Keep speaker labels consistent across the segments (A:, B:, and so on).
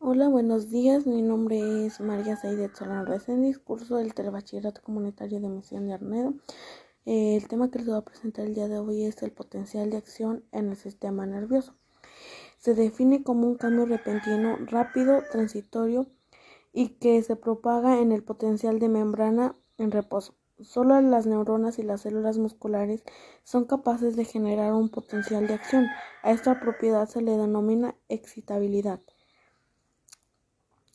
A: Hola, buenos días. Mi nombre es María Saidet Solán Reséndiz, curso del Telebachillerato Comunitario de Misión de Arnedo. Eh, el tema que les voy a presentar el día de hoy es el potencial de acción en el sistema nervioso. Se define como un cambio repentino, rápido, transitorio y que se propaga en el potencial de membrana en reposo. Solo las neuronas y las células musculares son capaces de generar un potencial de acción. A esta propiedad se le denomina excitabilidad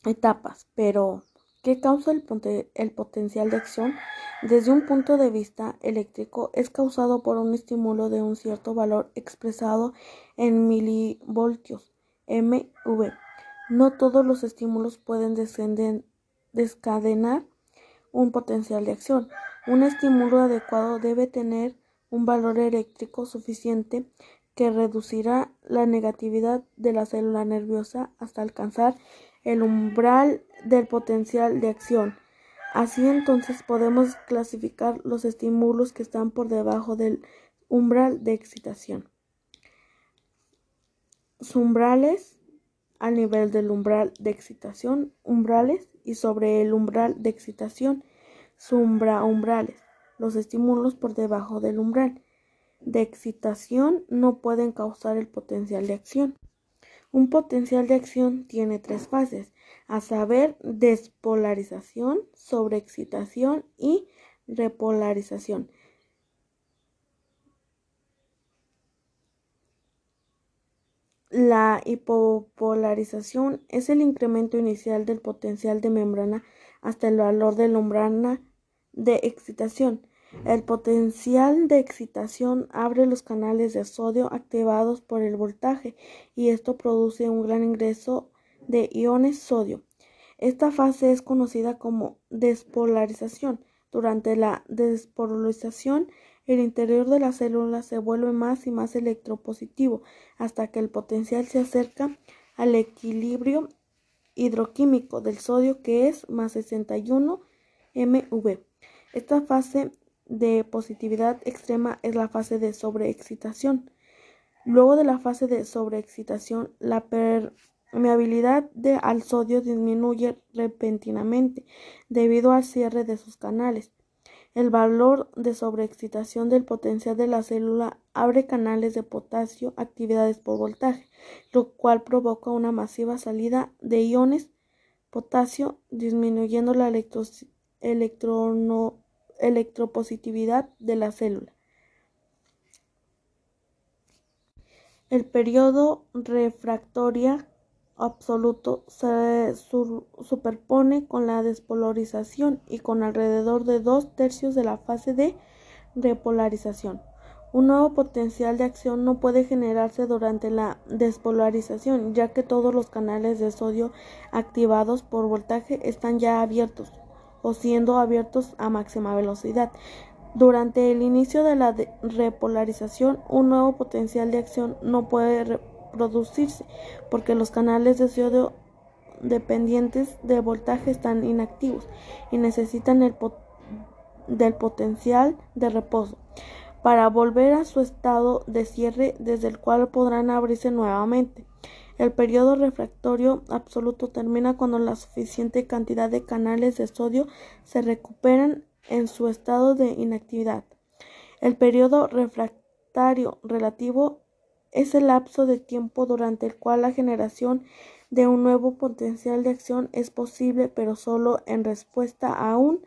A: etapas, pero ¿qué causa el, potencial de acción? Desde un punto de vista eléctrico es causado por un estímulo de un cierto valor expresado en milivoltios MV. No todos los estímulos pueden descadenar un potencial de acción. Un estímulo adecuado debe tener un valor eléctrico suficiente que reducirá la negatividad de la célula nerviosa hasta alcanzar el umbral del potencial de acción. Así entonces podemos clasificar los estímulos que están por debajo del umbral de excitación. Umbrales a nivel del umbral de excitación, umbrales y sobre el umbral de excitación, umbrales. Los estímulos por debajo del umbral de excitación no pueden causar el potencial de acción. Un potencial de acción tiene tres fases, a saber, despolarización, sobreexcitación y repolarización. La hipopolarización es el incremento inicial del potencial de membrana hasta el valor de membrana de excitación. El potencial de excitación abre los canales de sodio activados por el voltaje y esto produce un gran ingreso de iones sodio. Esta fase es conocida como despolarización. Durante la despolarización, el interior de la célula se vuelve más y más electropositivo hasta que el potencial se acerca al equilibrio hidroquímico del sodio que es más 61 MV. Esta fase de positividad extrema es la fase de sobreexcitación. Luego de la fase de sobreexcitación, la permeabilidad de, al sodio disminuye repentinamente debido al cierre de sus canales. El valor de sobreexcitación del potencial de la célula abre canales de potasio, actividades por voltaje, lo cual provoca una masiva salida de iones potasio, disminuyendo la electrono electropositividad de la célula. El periodo refractoria absoluto se superpone con la despolarización y con alrededor de dos tercios de la fase de repolarización. Un nuevo potencial de acción no puede generarse durante la despolarización, ya que todos los canales de sodio activados por voltaje están ya abiertos o siendo abiertos a máxima velocidad. Durante el inicio de la repolarización, un nuevo potencial de acción no puede producirse porque los canales de sodio dependientes de voltaje están inactivos y necesitan el del potencial de reposo para volver a su estado de cierre desde el cual podrán abrirse nuevamente. El periodo refractorio absoluto termina cuando la suficiente cantidad de canales de sodio se recuperan en su estado de inactividad. El periodo refractario relativo es el lapso de tiempo durante el cual la generación de un nuevo potencial de acción es posible, pero solo en respuesta a un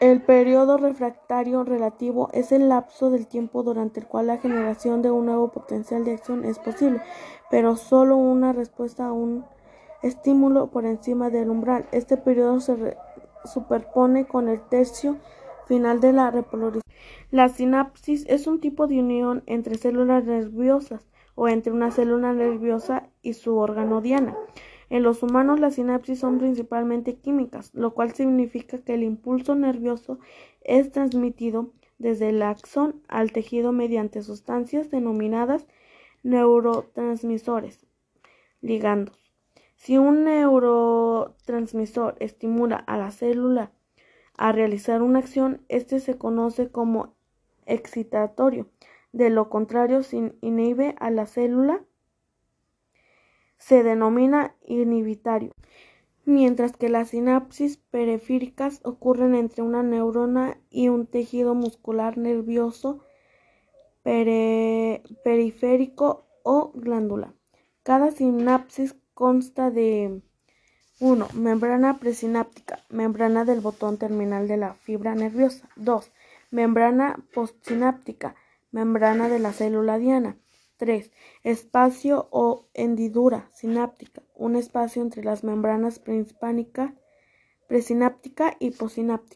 A: El periodo refractario relativo es el lapso del tiempo durante el cual la generación de un nuevo potencial de acción es posible, pero solo una respuesta a un estímulo por encima del umbral. Este periodo se superpone con el tercio final de la repolarización. La sinapsis es un tipo de unión entre células nerviosas o entre una célula nerviosa y su órgano diana. En los humanos las sinapsis son principalmente químicas, lo cual significa que el impulso nervioso es transmitido desde el axón al tejido mediante sustancias denominadas neurotransmisores, ligandos. Si un neurotransmisor estimula a la célula a realizar una acción, este se conoce como excitatorio. De lo contrario, si inhibe a la célula, se denomina inhibitorio, mientras que las sinapsis periféricas ocurren entre una neurona y un tejido muscular nervioso periférico o glándula. Cada sinapsis consta de 1. Membrana presináptica, membrana del botón terminal de la fibra nerviosa. 2. Membrana postsináptica, membrana de la célula diana. 3. Espacio o hendidura sináptica, un espacio entre las membranas presináptica y postsináptica.